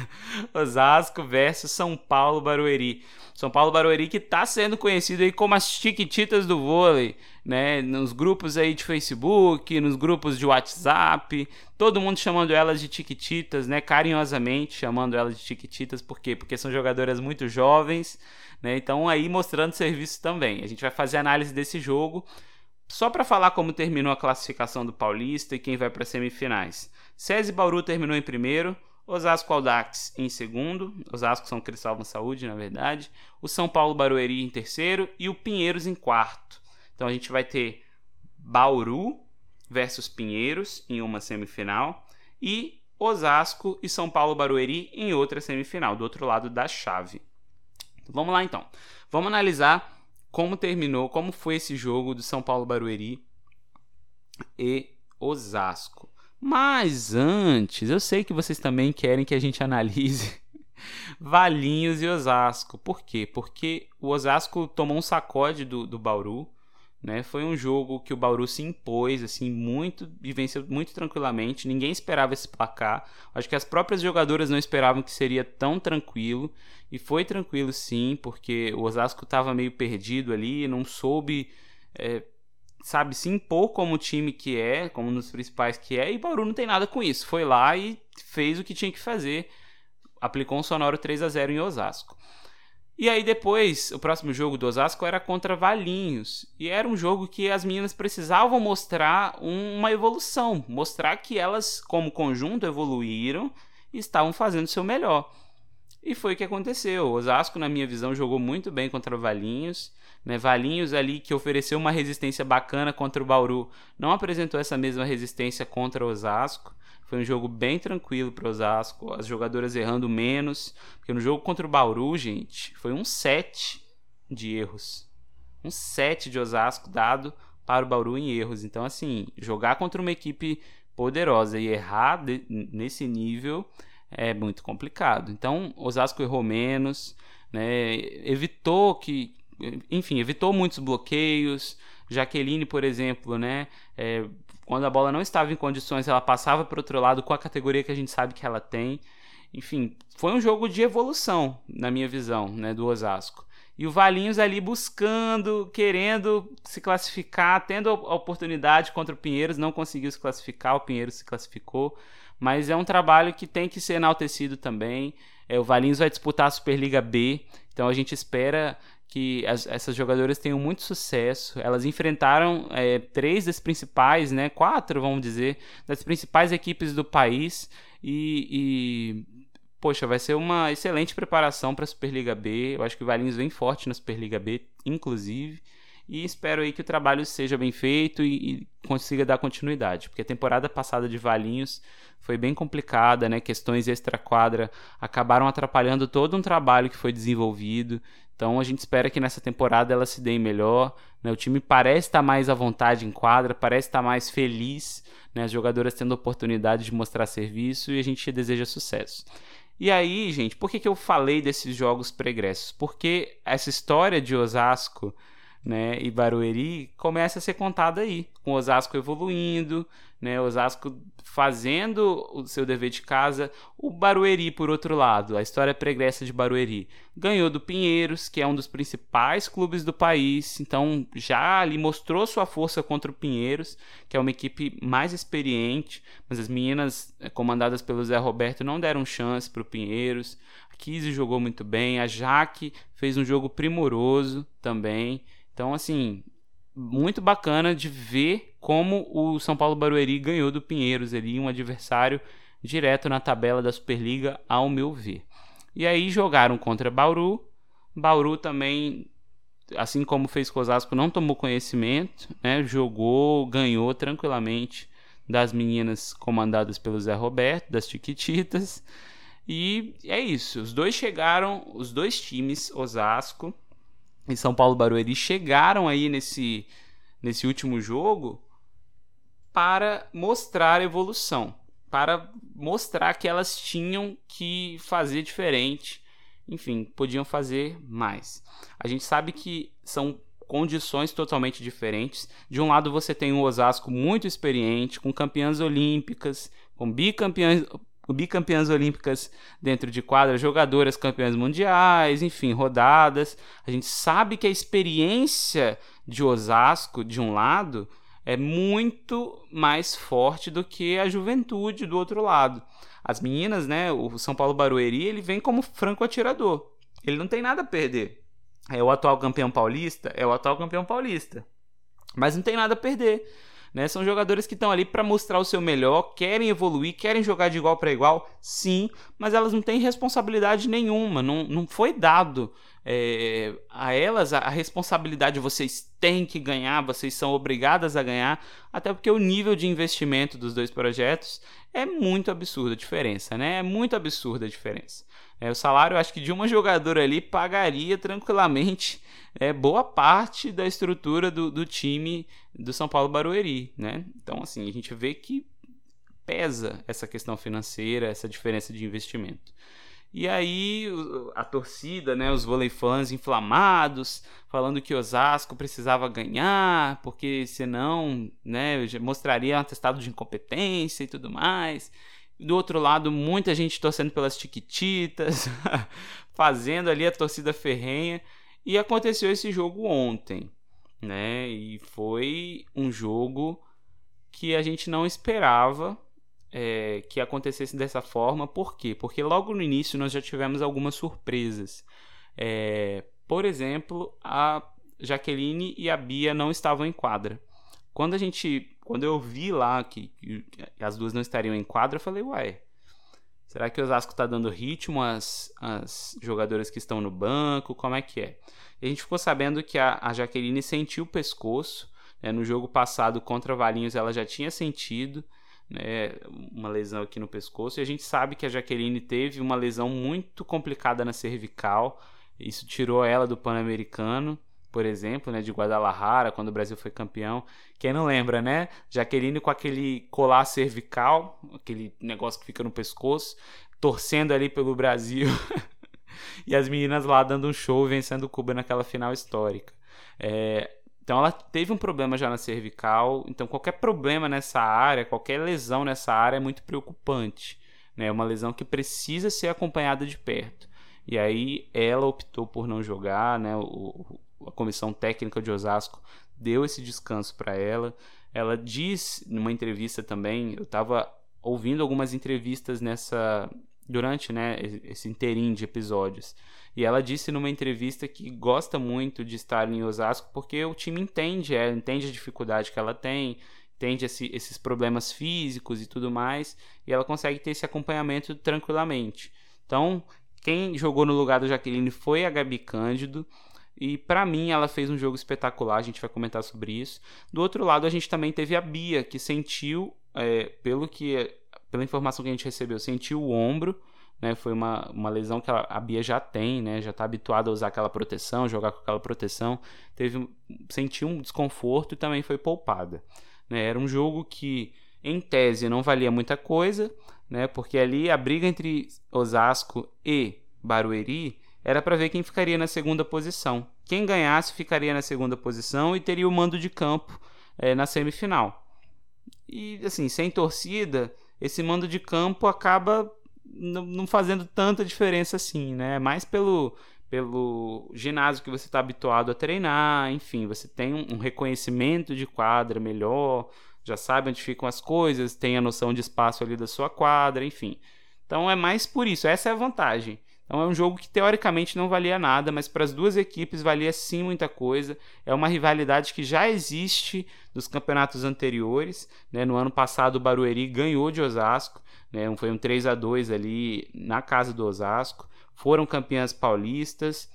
Osasco versus São Paulo Barueri. São Paulo Barueri que está sendo conhecido aí como as Tiquititas do vôlei, né? Nos grupos aí de Facebook, nos grupos de WhatsApp, todo mundo chamando elas de Tiquititas, né? Carinhosamente chamando elas de Tiquititas, por quê? Porque são jogadoras muito jovens, né? Então aí mostrando serviço também. A gente vai fazer análise desse jogo só para falar como terminou a classificação do Paulista e quem vai para as semifinais. SESI Bauru terminou em primeiro, Osasco Aldax em segundo, Osasco São Cristóvão Saúde, na verdade, o São Paulo Barueri em terceiro e o Pinheiros em quarto. Então a gente vai ter Bauru versus Pinheiros em uma semifinal e Osasco e São Paulo Barueri em outra semifinal, do outro lado da chave. Vamos lá então. Vamos analisar como terminou, como foi esse jogo do São Paulo Barueri e Osasco. Mas antes, eu sei que vocês também querem que a gente analise Valinhos e Osasco. Por quê? Porque o Osasco tomou um sacode do, do Bauru né? Foi um jogo que o Bauru se impôs assim muito e venceu muito tranquilamente. Ninguém esperava esse placar. Acho que as próprias jogadoras não esperavam que seria tão tranquilo e foi tranquilo sim, porque o Osasco estava meio perdido ali, não soube é, sabe se impor como time que é, como nos principais que é, e o Bauru não tem nada com isso. Foi lá e fez o que tinha que fazer. Aplicou um sonoro 3 a 0 em Osasco. E aí depois, o próximo jogo do Osasco era contra Valinhos. E era um jogo que as meninas precisavam mostrar uma evolução, mostrar que elas, como conjunto, evoluíram e estavam fazendo o seu melhor. E foi o que aconteceu. O Osasco, na minha visão, jogou muito bem contra Valinhos. Né? Valinhos ali que ofereceu uma resistência bacana contra o Bauru, não apresentou essa mesma resistência contra o Osasco. Foi um jogo bem tranquilo para Osasco, as jogadoras errando menos, porque no jogo contra o Bauru, gente, foi um 7 de erros. Um 7 de Osasco dado para o Bauru em erros. Então, assim, jogar contra uma equipe poderosa e errar de, nesse nível é muito complicado. Então, Osasco errou menos, né? evitou que, enfim, evitou muitos bloqueios. Jaqueline, por exemplo, né? É, quando a bola não estava em condições, ela passava para outro lado com a categoria que a gente sabe que ela tem. Enfim, foi um jogo de evolução, na minha visão, né, do Osasco. E o Valinhos ali buscando, querendo se classificar, tendo a oportunidade contra o Pinheiros, não conseguiu se classificar, o Pinheiros se classificou. Mas é um trabalho que tem que ser enaltecido também. É, o Valinhos vai disputar a Superliga B, então a gente espera que as, essas jogadoras tenham muito sucesso. Elas enfrentaram é, três das principais, né, quatro, vamos dizer, das principais equipes do país e, poxa, vai ser uma excelente preparação para a Superliga B. Eu acho que o Valinhos vem forte na Superliga B, inclusive. E espero aí que o trabalho seja bem feito e, e, consiga dar continuidade, porque a temporada passada de Valinhos foi bem complicada, né? Questões extra-quadra acabaram atrapalhando todo um trabalho que foi desenvolvido. Então a gente espera que nessa temporada ela se dê melhor. Né? O time parece estar mais à vontade em quadra, parece estar mais feliz, né? as jogadoras tendo oportunidade de mostrar serviço e a gente deseja sucesso. E aí, gente, por que, que eu falei desses jogos pregressos? Porque essa história de Osasco né, e Barueri começa a ser contada aí, com Osasco evoluindo, né, Osasco fazendo o seu dever de casa, o Barueri por outro lado, a história pregressa de Barueri, ganhou do Pinheiros, que é um dos principais clubes do país, então já ali mostrou sua força contra o Pinheiros, que é uma equipe mais experiente, mas as meninas eh, comandadas pelo Zé Roberto não deram chance para o Pinheiros, a Kizzy jogou muito bem, a Jaque fez um jogo primoroso também, então, assim, muito bacana de ver como o São Paulo Barueri ganhou do Pinheiros ali, um adversário direto na tabela da Superliga, ao meu ver. E aí jogaram contra Bauru. Bauru também, assim como fez com o Osasco, não tomou conhecimento, né? jogou, ganhou tranquilamente das meninas comandadas pelo Zé Roberto, das Tiquititas. E é isso. Os dois chegaram, os dois times, Osasco e São Paulo Barueri, chegaram aí nesse, nesse último jogo para mostrar evolução, para mostrar que elas tinham que fazer diferente, enfim, podiam fazer mais. A gente sabe que são condições totalmente diferentes. De um lado você tem um Osasco muito experiente, com campeãs olímpicas, com bicampeãs, bicampeãs olímpicas dentro de quadra, jogadoras campeãs mundiais, enfim, rodadas. A gente sabe que a experiência de Osasco, de um lado, é muito mais forte do que a juventude do outro lado. As meninas, né, o São Paulo Barueri, ele vem como franco atirador. Ele não tem nada a perder. É o atual campeão paulista, é o atual campeão paulista. Mas não tem nada a perder. Né? São jogadores que estão ali para mostrar o seu melhor, querem evoluir, querem jogar de igual para igual, sim, mas elas não têm responsabilidade nenhuma, não, não foi dado é, a elas a, a responsabilidade vocês têm que ganhar, vocês são obrigadas a ganhar, até porque o nível de investimento dos dois projetos é muito absurda a diferença, né? É muito absurda a diferença. É, o salário, acho que de uma jogadora ali pagaria tranquilamente é, boa parte da estrutura do, do time do São Paulo Barueri, né? Então, assim, a gente vê que pesa essa questão financeira, essa diferença de investimento. E aí a torcida, né, os vôlei fãs inflamados, falando que Osasco precisava ganhar, porque senão, né, mostraria um atestado de incompetência e tudo mais. Do outro lado, muita gente torcendo pelas Tiquititas, fazendo ali a torcida ferrenha. E aconteceu esse jogo ontem, né? E foi um jogo que a gente não esperava é, que acontecesse dessa forma. Por quê? Porque logo no início nós já tivemos algumas surpresas. É, por exemplo, a Jaqueline e a Bia não estavam em quadra. Quando a gente, quando eu vi lá que, que as duas não estariam em quadra, eu falei, uai, será que o Osasco está dando ritmo às, às jogadoras que estão no banco? Como é que é? E a gente ficou sabendo que a, a Jaqueline sentiu o pescoço. Né? No jogo passado contra Valinhos ela já tinha sentido né, uma lesão aqui no pescoço. E a gente sabe que a Jaqueline teve uma lesão muito complicada na cervical. Isso tirou ela do Pan-Americano, por exemplo, né, de Guadalajara, quando o Brasil foi campeão. Quem não lembra, né? Jaqueline com aquele colar cervical, aquele negócio que fica no pescoço, torcendo ali pelo Brasil. e as meninas lá dando um show vencendo Cuba naquela final histórica. É, então ela teve um problema já na cervical. Então qualquer problema nessa área, qualquer lesão nessa área é muito preocupante. Né? É uma lesão que precisa ser acompanhada de perto. E aí ela optou por não jogar, né? O, comissão técnica de Osasco deu esse descanso para ela. Ela diz numa entrevista também, eu estava ouvindo algumas entrevistas nessa durante né, esse interim de episódios. E ela disse numa entrevista que gosta muito de estar em Osasco porque o time entende ela, entende a dificuldade que ela tem, entende esse, esses problemas físicos e tudo mais, e ela consegue ter esse acompanhamento tranquilamente. Então, quem jogou no lugar da Jaqueline foi a Gabi Cândido. E para mim ela fez um jogo espetacular, a gente vai comentar sobre isso. Do outro lado, a gente também teve a Bia, que sentiu, é, pelo que pela informação que a gente recebeu, sentiu o ombro, né? Foi uma, uma lesão que a, a Bia já tem, né? Já está habituada a usar aquela proteção, jogar com aquela proteção. Teve, sentiu um desconforto e também foi poupada. Né? Era um jogo que, em tese, não valia muita coisa, né? Porque ali a briga entre Osasco e Barueri era para ver quem ficaria na segunda posição. Quem ganhasse ficaria na segunda posição e teria o mando de campo é, na semifinal. E assim, sem torcida, esse mando de campo acaba não fazendo tanta diferença assim, né? Mais pelo, pelo ginásio que você está habituado a treinar, enfim, você tem um, reconhecimento de quadra melhor, já sabe onde ficam as coisas, tem a noção de espaço ali da sua quadra, enfim. Então é mais por isso, essa é a vantagem. Então é um jogo que teoricamente não valia nada, mas para as duas equipes valia sim muita coisa. É uma rivalidade que já existe dos campeonatos anteriores. Né? No ano passado o Barueri ganhou de Osasco, né? foi um 3 a 2 ali na casa do Osasco. Foram campeãs paulistas,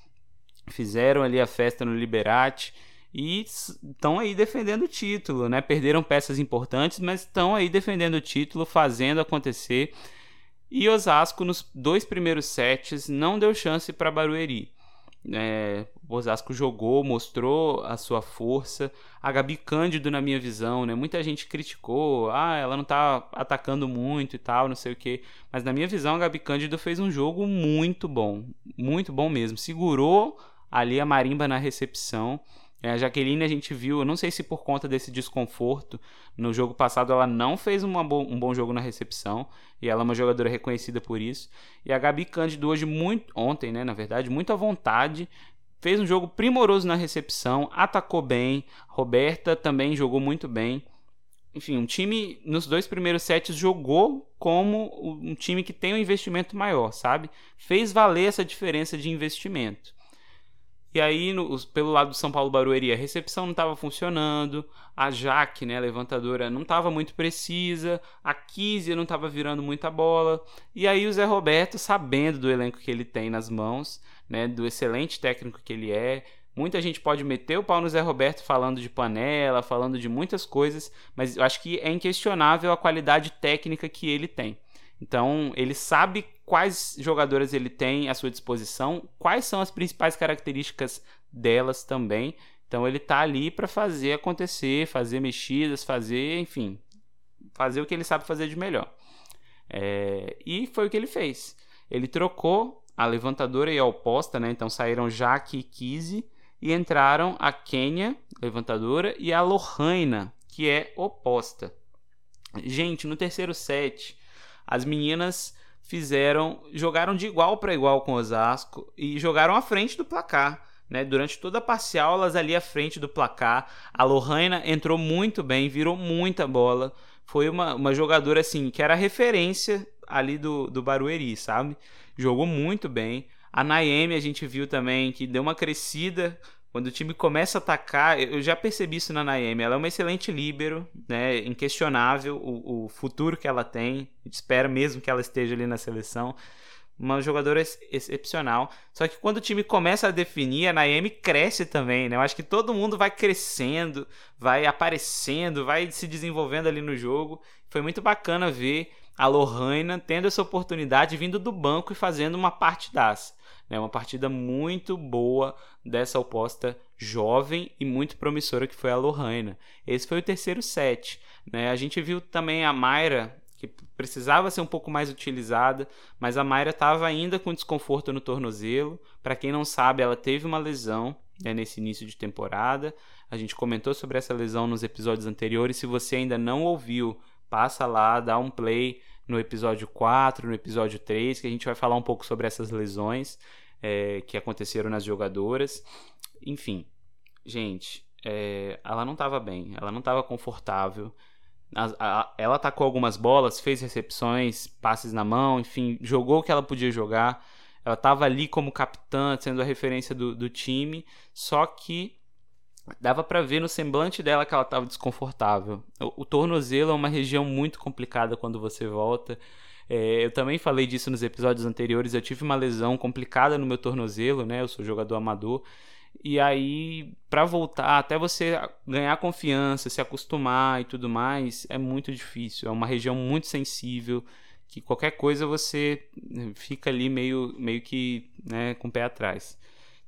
fizeram ali a festa no Liberate e estão aí defendendo o título, né? Perderam peças importantes, mas estão aí defendendo o título, fazendo acontecer. E Osasco nos dois primeiros sets não deu chance para Barueri. É, Osasco jogou, mostrou a sua força. A Gabi Cândido, na minha visão, né? Muita gente criticou, ah, ela não tá atacando muito e tal, não sei o que. Mas na minha visão, a Gabi Cândido fez um jogo muito bom, muito bom mesmo. Segurou ali a marimba na recepção. É, a Jaqueline a gente viu, eu não sei se por conta desse desconforto, no jogo passado ela não fez bo um bom jogo na recepção, e ela é uma jogadora reconhecida por isso. E a Gabi Cândido hoje, muito, ontem, né, na verdade, muito à vontade, fez um jogo primoroso na recepção, atacou bem, Roberta também jogou muito bem. Enfim, um time nos dois primeiros sets jogou como um time que tem um investimento maior, sabe? Fez valer essa diferença de investimento. E aí, no, pelo lado do São Paulo Barueri, a recepção não estava funcionando, a Jaque, né, levantadora, não estava muito precisa, a Kizia não estava virando muita bola. E aí o Zé Roberto, sabendo do elenco que ele tem nas mãos, né, do excelente técnico que ele é, Muita gente pode meter o pau no Zé Roberto falando de panela, falando de muitas coisas, mas eu acho que é inquestionável a qualidade técnica que ele tem. Então, ele sabe quais jogadoras ele tem à sua disposição, quais são as principais características delas também. Então, ele tá ali para fazer acontecer, fazer mexidas, fazer, enfim, fazer o que ele sabe fazer de melhor. É... e foi o que ele fez. Ele trocou a levantadora e a oposta, né? Então saíram Jaque e Kizzy e entraram a Kenya, levantadora, e a Lohaina, que é oposta. Gente, no terceiro set, as meninas fizeram, jogaram de igual para igual com o Osasco e jogaram à frente do placar. Né, durante toda a parcial, elas ali à frente do placar. A Lohana entrou muito bem, virou muita bola. Foi uma, uma jogadora assim que era referência ali do, do Barueri, sabe? Jogou muito bem. A Naemi a gente viu também que deu uma crescida quando o time começa a atacar, eu já percebi isso na Naemi. Ela é uma excelente líbero, né? Inquestionável o, o futuro que ela tem. Espera mesmo que ela esteja ali na seleção. Uma jogadora ex excepcional. Só que quando o time começa a definir, a Naemi cresce também, né? Eu acho que todo mundo vai crescendo, vai aparecendo, vai se desenvolvendo ali no jogo. Foi muito bacana ver a Lohana tendo essa oportunidade vindo do banco e fazendo uma partidaça. Né? Uma partida muito boa dessa oposta jovem e muito promissora que foi a Lohana. Esse foi o terceiro set. Né? A gente viu também a Mayra, que precisava ser um pouco mais utilizada, mas a Mayra estava ainda com desconforto no tornozelo. Para quem não sabe, ela teve uma lesão né, nesse início de temporada. A gente comentou sobre essa lesão nos episódios anteriores. Se você ainda não ouviu, passa lá, dá um play no episódio 4, no episódio 3, que a gente vai falar um pouco sobre essas lesões é, que aconteceram nas jogadoras. Enfim, gente, é, ela não estava bem, ela não estava confortável. A, a, ela atacou algumas bolas, fez recepções, passes na mão, enfim, jogou o que ela podia jogar. Ela estava ali como capitã, sendo a referência do, do time, só que dava para ver no semblante dela que ela estava desconfortável. O, o, tornozelo é uma região muito complicada quando você volta. É, eu também falei disso nos episódios anteriores. Eu tive uma lesão complicada no meu tornozelo, né? Eu sou jogador amador. E aí, para voltar, até você ganhar confiança, se acostumar e tudo mais, é muito difícil. É uma região muito sensível que qualquer coisa você fica ali meio, meio que né, com o pé atrás.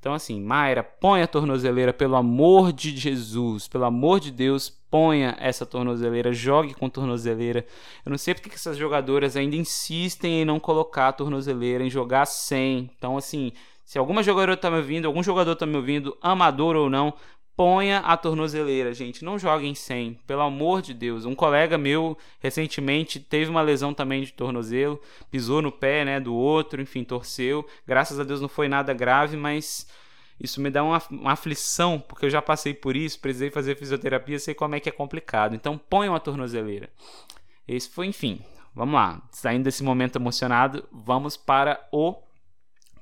Então, assim, Mayra, põe a tornozeleira, pelo amor de Jesus, pelo amor de Deus, ponha essa tornozeleira, jogue com tornozeleira. Eu não sei porque que essas jogadoras ainda insistem em não colocar a tornozeleira, em jogar sem. Então, assim, se alguma jogadora está me ouvindo, algum jogador está me ouvindo, amador ou não, ponha a tornozeleira, gente. Não joguem sem, pelo amor de Deus. Um colega meu recentemente teve uma lesão também de tornozelo, pisou no pé, né, do outro, enfim, torceu. Graças a Deus não foi nada grave, mas isso me dá uma, uma aflição, porque eu já passei por isso, precisei fazer fisioterapia, sei como é que é complicado. Então, ponha uma tornozeleira. Esse foi, enfim. Vamos lá. Saindo desse momento emocionado, vamos para o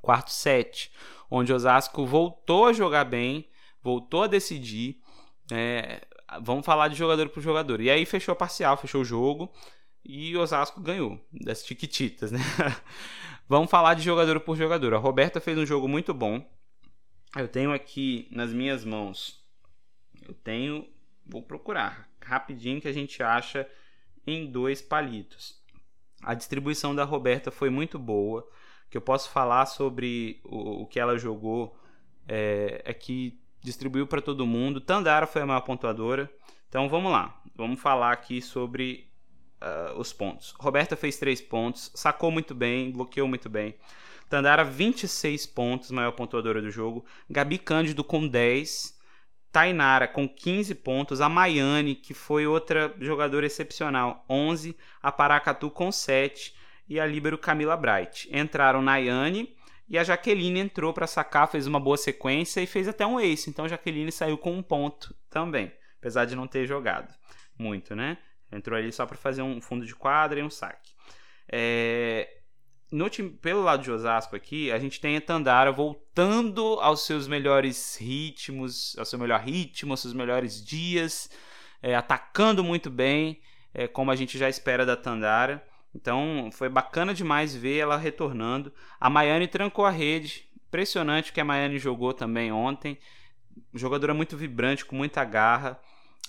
quarto set, onde Osasco voltou a jogar bem voltou a decidir. É, vamos falar de jogador por jogador. E aí fechou a parcial, fechou o jogo e o Osasco ganhou das Tiquititas, né? vamos falar de jogador por jogador. A Roberta fez um jogo muito bom. Eu tenho aqui nas minhas mãos Eu tenho, vou procurar rapidinho que a gente acha em dois palitos. A distribuição da Roberta foi muito boa. Que eu posso falar sobre o, o que ela jogou é, é que distribuiu para todo mundo. Tandara foi a maior pontuadora. Então vamos lá, vamos falar aqui sobre uh, os pontos. Roberta fez 3 pontos, sacou muito bem, bloqueou muito bem. Tandara, 26 pontos, maior pontuadora do jogo. Gabi Cândido com 10. Tainara com 15 pontos. A Maiane, que foi outra jogadora excepcional, 11. A Paracatu com 7. E a Líbero Camila Bright. Entraram Nayane e a Jaqueline entrou para sacar, fez uma boa sequência e fez até um ace. Então a Jaqueline saiu com um ponto também, apesar de não ter jogado muito, né? Entrou ali só para fazer um fundo de quadra e um saque. É, no time, pelo lado de Osasco aqui, a gente tem a Tandara voltando aos seus melhores ritmos, ao seu melhor ritmo, aos seus melhores dias, é, atacando muito bem, é, como a gente já espera da Tandara. Então foi bacana demais ver ela retornando. A Maiane trancou a rede, impressionante que a Maiane jogou também ontem. Jogadora muito vibrante, com muita garra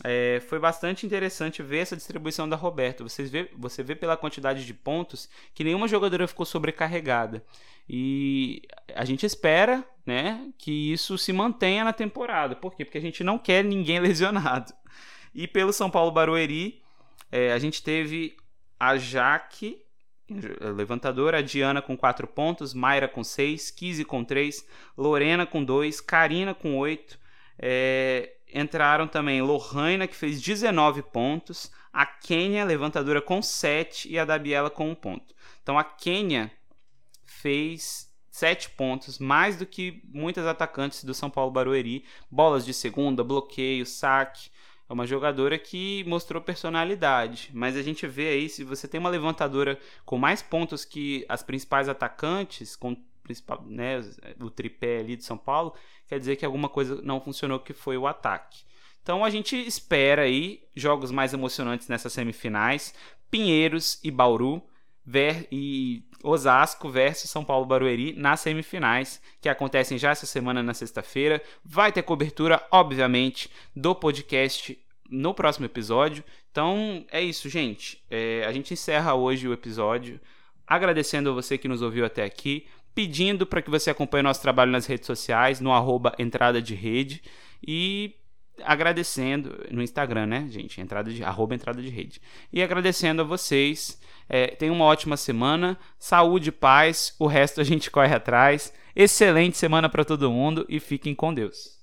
é, foi bastante interessante ver essa distribuição da Roberta. Você vê, você vê pela quantidade de pontos que nenhuma jogadora ficou sobrecarregada. E a gente espera né, que isso se mantenha na temporada. Por quê? Porque a gente não quer ninguém lesionado. E pelo São Paulo Barueri, é, a gente teve a Jaque, levantadora, a Diana com 4 pontos, Mayra com 6, Kizzy com 3, Lorena com 2, Karina com 8. É, entraram também Lohana, que fez 19 pontos, a Kenya, levantadora, com 7 e a Dabiela com 1 ponto. Então a Kenya fez 7 pontos, mais do que muitas atacantes do São Paulo Barueri. Bolas de segunda, bloqueio, saque. É uma jogadora que mostrou personalidade. Mas a gente vê aí, se você tem uma levantadora com mais pontos que as principais atacantes, com principal, né, o tripé ali de São Paulo, quer dizer que alguma coisa não funcionou, que foi o ataque. Então a gente espera aí jogos mais emocionantes nessas semifinais, Pinheiros e Bauru ver, e Osasco versus São Paulo Barueri nas semifinais, que acontecem já essa semana na sexta-feira. Vai ter cobertura, obviamente, do podcast no próximo episódio. Então é isso, gente. É, a gente encerra hoje o episódio agradecendo a você que nos ouviu até aqui pedindo para que você acompanhe nosso trabalho nas redes sociais, no arroba entrada de rede e agradecendo no Instagram, né, gente? Entrada de, arroba entrada de rede. E agradecendo a vocês. É, tenham uma ótima semana, saúde, paz, o resto a gente corre atrás. Excelente semana para todo mundo e fiquem com Deus.